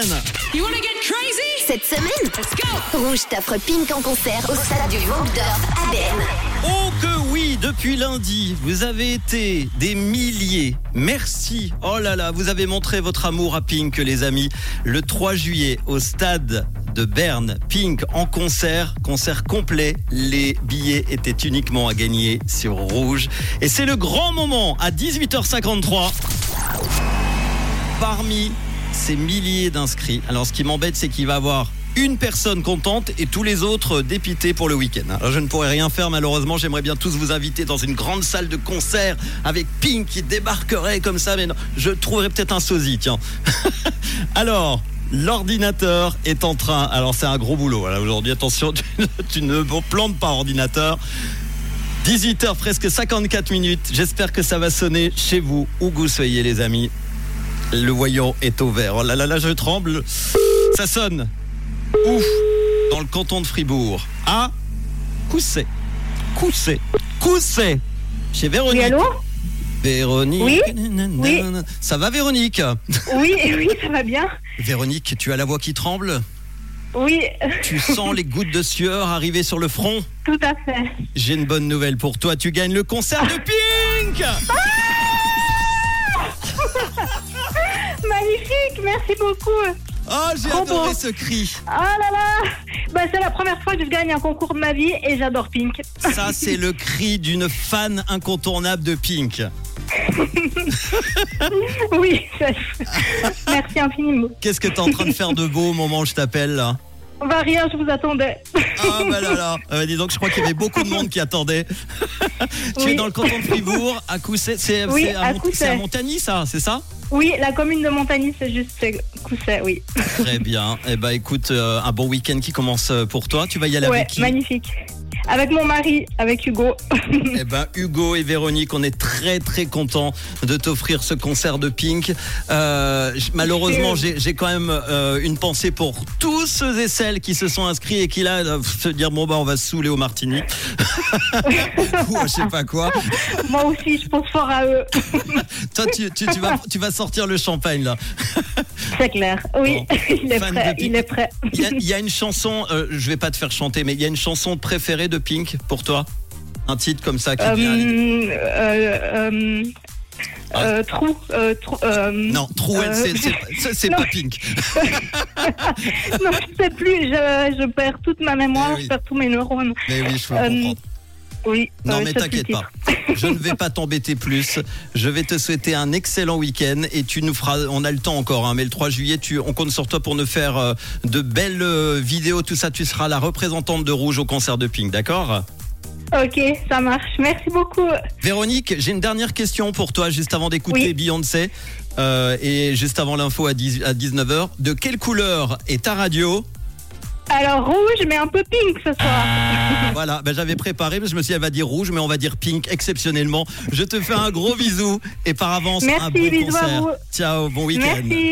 You wanna get crazy? Cette semaine, Let's go! Rouge t'offre Pink en concert au stade du Waldorf à Berne. Oh que oui, depuis lundi, vous avez été des milliers. Merci. Oh là là, vous avez montré votre amour à Pink, les amis. Le 3 juillet, au stade de Berne, Pink en concert, concert complet. Les billets étaient uniquement à gagner sur Rouge. Et c'est le grand moment à 18h53. Parmi ces milliers d'inscrits, alors ce qui m'embête, c'est qu'il va avoir une personne contente et tous les autres dépités pour le week-end. Alors je ne pourrais rien faire malheureusement, j'aimerais bien tous vous inviter dans une grande salle de concert avec Pink qui débarquerait comme ça, mais non, je trouverais peut-être un sosie, tiens. alors, l'ordinateur est en train, alors c'est un gros boulot, aujourd'hui attention, tu, ne- tu plantes pas ordinateur. 18h presque 54 minutes, j'espère que ça va sonner chez vous, où vous soyez les amis. Le voyant est au vert. Oh là là là, je tremble. Ça sonne. Ouf. Dans le canton de Fribourg. À Cousset. Cousset. Cousset. Chez Véronique. Oui, allô? Véronique. Oui. Ça va Véronique? Oui, oui, ça va bien. Véronique, tu as la voix qui tremble? Oui, Tu sens les gouttes de sueur arriver sur le front? Tout à fait. J'ai une bonne nouvelle pour toi. Tu gagnes le concert de Pink Magnifique, merci beaucoup. Oh, j'ai adoré beau. ce cri. Ah là là bah, C'est la première fois que je gagne un concours de ma vie et j'adore Pink. Ça, c'est le cri d'une fan incontournable de Pink. Oui, merci infiniment. Qu'est-ce que tu es en train de faire de beau au moment où je t'appelle là? Bah rien, je vous attendais. Ah bah là là, Euh, dis donc je crois qu'il y avait beaucoup de monde qui attendait. tu es dans le canton de Fribourg, à Cousset, c'est Oui, c'est à, à Mont- Cousset. c'est à Montagny ça, c'est ça? Oui, la commune de Montagny, c'est juste Cousset, oui. Très bien. Eh ben écoute, euh, un bon week-end qui commence euh, pour toi. Tu vas y aller Ouais, avec qui magnifique. Avec mon mari, avec Hugo. Eh ben Hugo et Véronique, on est très très contents de t'offrir ce concert de Pink. Euh, malheureusement, j'ai quand même euh, une pensée pour tous ceux et celles qui se sont inscrits et qui là se dire bon bah on va se saouler au martini ou je sais pas quoi. Moi aussi, je pense fort à eux. Toi tu, tu, tu vas tu vas sortir le champagne là. C'est clair. Oui, Bon. il est prêt. Il est prêt. Il y, a, il y a une chanson, euh, je vais pas te faire chanter, mais il y a une chanson préférée de Pink pour toi? Un titre comme ça qui Euh, vient. euh, euh, euh, trou, euh, trou, euh, Ah. Non, Trouel, c'est- pas Pink. non, je sais plus, je, je perds toute ma mémoire, Eh oui. je perds tous mes neurones. Mais oui, je peux comprendre. Oui. Non, euh, mais t'inquiète pas. Je ne vais pas t'embêter plus. Je vais te souhaiter un excellent week-end et tu nous feras. On a le temps encore, hein, mais le 3 juillet, tu, on compte sur toi pour nous faire euh, de belles euh, vidéos, tout ça. Tu seras la représentante de Rouge au concert de Pink, d'accord? Ok, ça marche. Merci beaucoup. Véronique, j'ai une dernière question pour toi, juste avant d'écouter Oui. Beyoncé euh, et juste avant l'info à, 10 à 19h. De quelle couleur est ta radio? Alors, rouge, mais un peu pink ce soir. Voilà, ben, j'avais préparé, mais je me suis dit, elle va dire rouge, mais on va dire pink exceptionnellement. Je te fais un gros bisou et par avance, un Merci, bon bisous à concert. vous. Ciao, bon week-end. Merci.